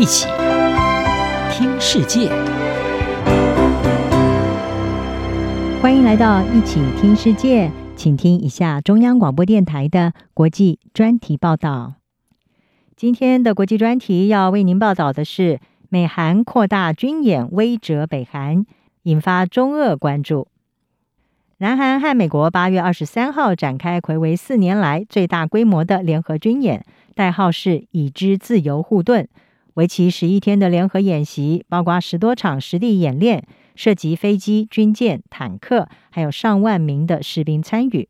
一起听世界，欢迎来到一起听世界，请听一下中央广播电台的国际专题报道。今天的国际专题要为您报道的是，美韩扩大军演威折北韩，引发中俄关注。南韩和美国八月二十三号展开睽违四年来最大规模的联合军演，代号是“已知自由护盾”。为期十一天的联合演习，包括十多场实地演练，涉及飞机、军舰、坦克，还有上万名的士兵参与。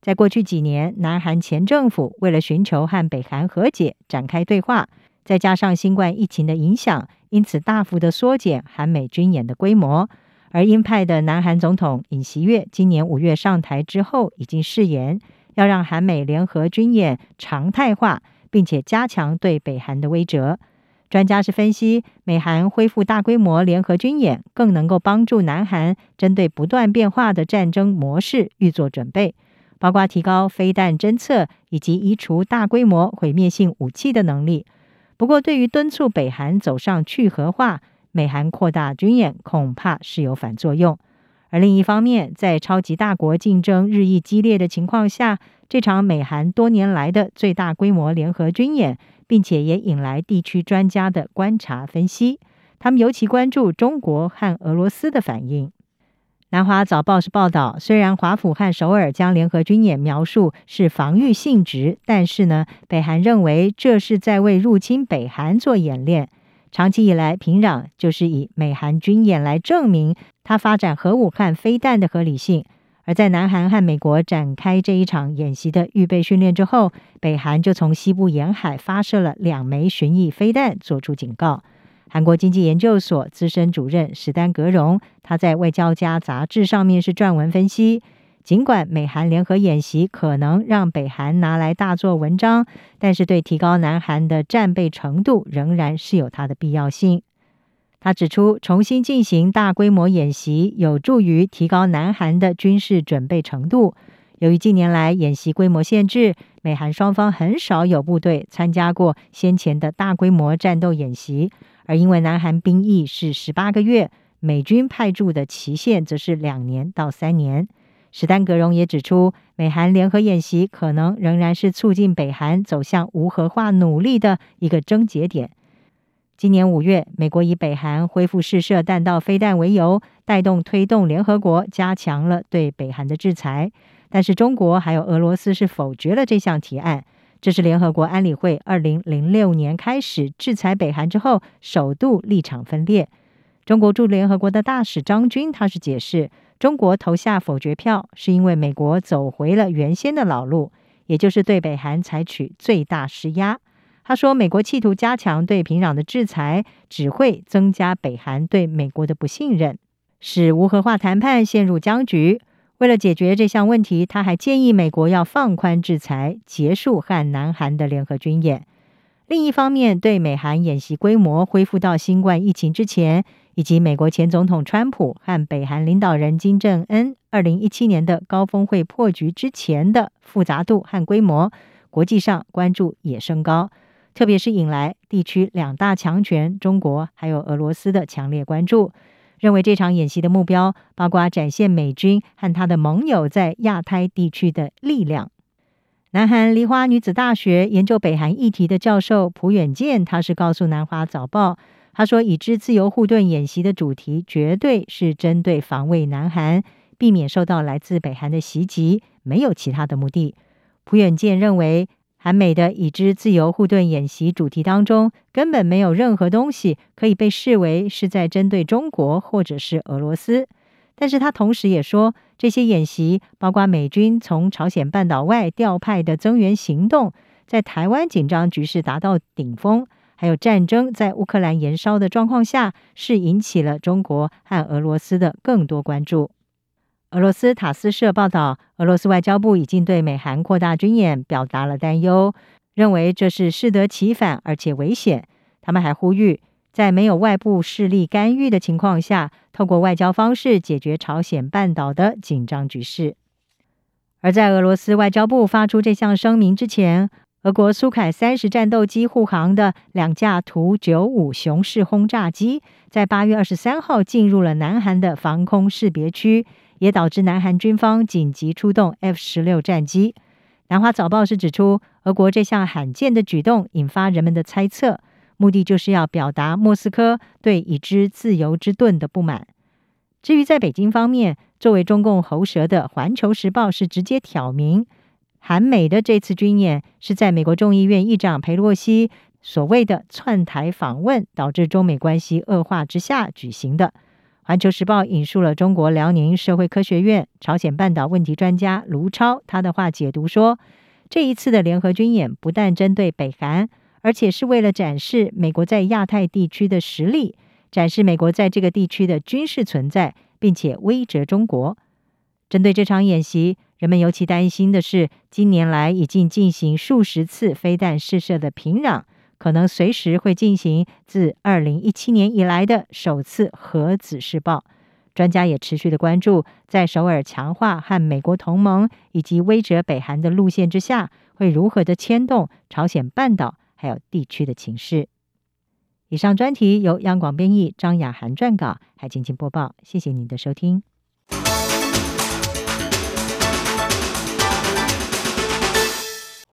在过去几年，南韩前政府为了寻求和北韩和解，展开对话，再加上新冠疫情的影响，因此大幅的缩减韩美军演的规模。而鹰派的南韩总统尹锡悦今年五月上台之后，已经誓言要让韩美联合军演常态化，并且加强对北韩的威慑。专家是分析，美韩恢复大规模联合军演，更能够帮助南韩针对不断变化的战争模式预做准备，包括提高飞弹侦测以及移除大规模毁灭性武器的能力。不过，对于敦促北韩走上去核化，美韩扩大军演恐怕是有反作用，而另一方面，在超级大国竞争日益激烈的情况下，这场美韩多年来的最大规模联合军演，并且也引来地区专家的观察分析，他们尤其关注中国和俄罗斯的反应。南华早报是报道，虽然华府和首尔将联合军演描述是防御性质，但是呢，北韩认为这是在为入侵北韩做演练。长期以来，平壤就是以美韩军演来证明它发展核武和飞弹的合理性。而在南韩和美国展开这一场演习的预备训练之后，北韩就从西部沿海发射了两枚巡弋飞弹，做出警告。韩国经济研究所资深主任史丹格荣，他在《外交家》杂志上面是撰文分析。尽管美韩联合演习可能让北韩拿来大做文章，但是对提高南韩的战备程度仍然是有它的必要性。他指出，重新进行大规模演习有助于提高南韩的军事准备程度。由于近年来演习规模限制，美韩双方很少有部队参加过先前的大规模战斗演习，而因为南韩兵役是十八个月，美军派驻的期限则是两年到三年。史丹格荣也指出，美韩联合演习可能仍然是促进北韩走向无核化努力的一个症结点。今年五月，美国以北韩恢复试射弹道飞弹为由，带动推动联合国加强了对北韩的制裁。但是，中国还有俄罗斯是否决了这项提案。这是联合国安理会二零零六年开始制裁北韩之后，首度立场分裂。中国驻联合国的大使张军他是解释。中国投下否决票，是因为美国走回了原先的老路，也就是对北韩采取最大施压。他说，美国企图加强对平壤的制裁，只会增加北韩对美国的不信任，使无核化谈判陷入僵局。为了解决这项问题，他还建议美国要放宽制裁，结束和南韩的联合军演。另一方面，对美韩演习规模恢复到新冠疫情之前，以及美国前总统川普和北韩领导人金正恩二零一七年的高峰会破局之前的复杂度和规模，国际上关注也升高，特别是引来地区两大强权中国还有俄罗斯的强烈关注，认为这场演习的目标包括展现美军和他的盟友在亚太地区的力量。南韩梨花女子大学研究北韩议题的教授朴远健，他是告诉南华早报，他说：“已知自由护盾演习的主题绝对是针对防卫南韩，避免受到来自北韩的袭击，没有其他的目的。”朴远健认为，韩美的已知自由护盾演习主题当中，根本没有任何东西可以被视为是在针对中国或者是俄罗斯。但是他同时也说，这些演习包括美军从朝鲜半岛外调派的增援行动，在台湾紧张局势达到顶峰，还有战争在乌克兰延烧的状况下，是引起了中国和俄罗斯的更多关注。俄罗斯塔斯社报道，俄罗斯外交部已经对美韩扩大军演表达了担忧，认为这是适得其反，而且危险。他们还呼吁。在没有外部势力干预的情况下，透过外交方式解决朝鲜半岛的紧张局势。而在俄罗斯外交部发出这项声明之前，俄国苏凯三十战斗机护航的两架图九五雄式轰炸机，在八月二十三号进入了南韩的防空识别区，也导致南韩军方紧急出动 F 十六战机。南华早报是指出，俄国这项罕见的举动引发人们的猜测，目的就是要表达莫斯科对已知自由之盾的不满。至于在北京方面，作为中共喉舌的《环球时报》是直接挑明，韩美的这次军演是在美国众议院议长裴洛西所谓的窜台访问，导致中美关系恶化之下举行的。《环球时报》引述了中国辽宁社会科学院朝鲜半岛问题专家卢超他的话解读说，这一次的联合军演不但针对北韩，而且是为了展示美国在亚太地区的实力。展示美国在这个地区的军事存在，并且威慑中国。针对这场演习，人们尤其担心的是，近年来已经进行数十次飞弹试射的平壤，可能随时会进行自二零一七年以来的首次核子试爆。专家也持续的关注，在首尔强化和美国同盟以及威慑北韩的路线之下，会如何的牵动朝鲜半岛还有地区的情势。以上专题由央广编译，张雅涵撰稿，还请播报。谢谢您的收听。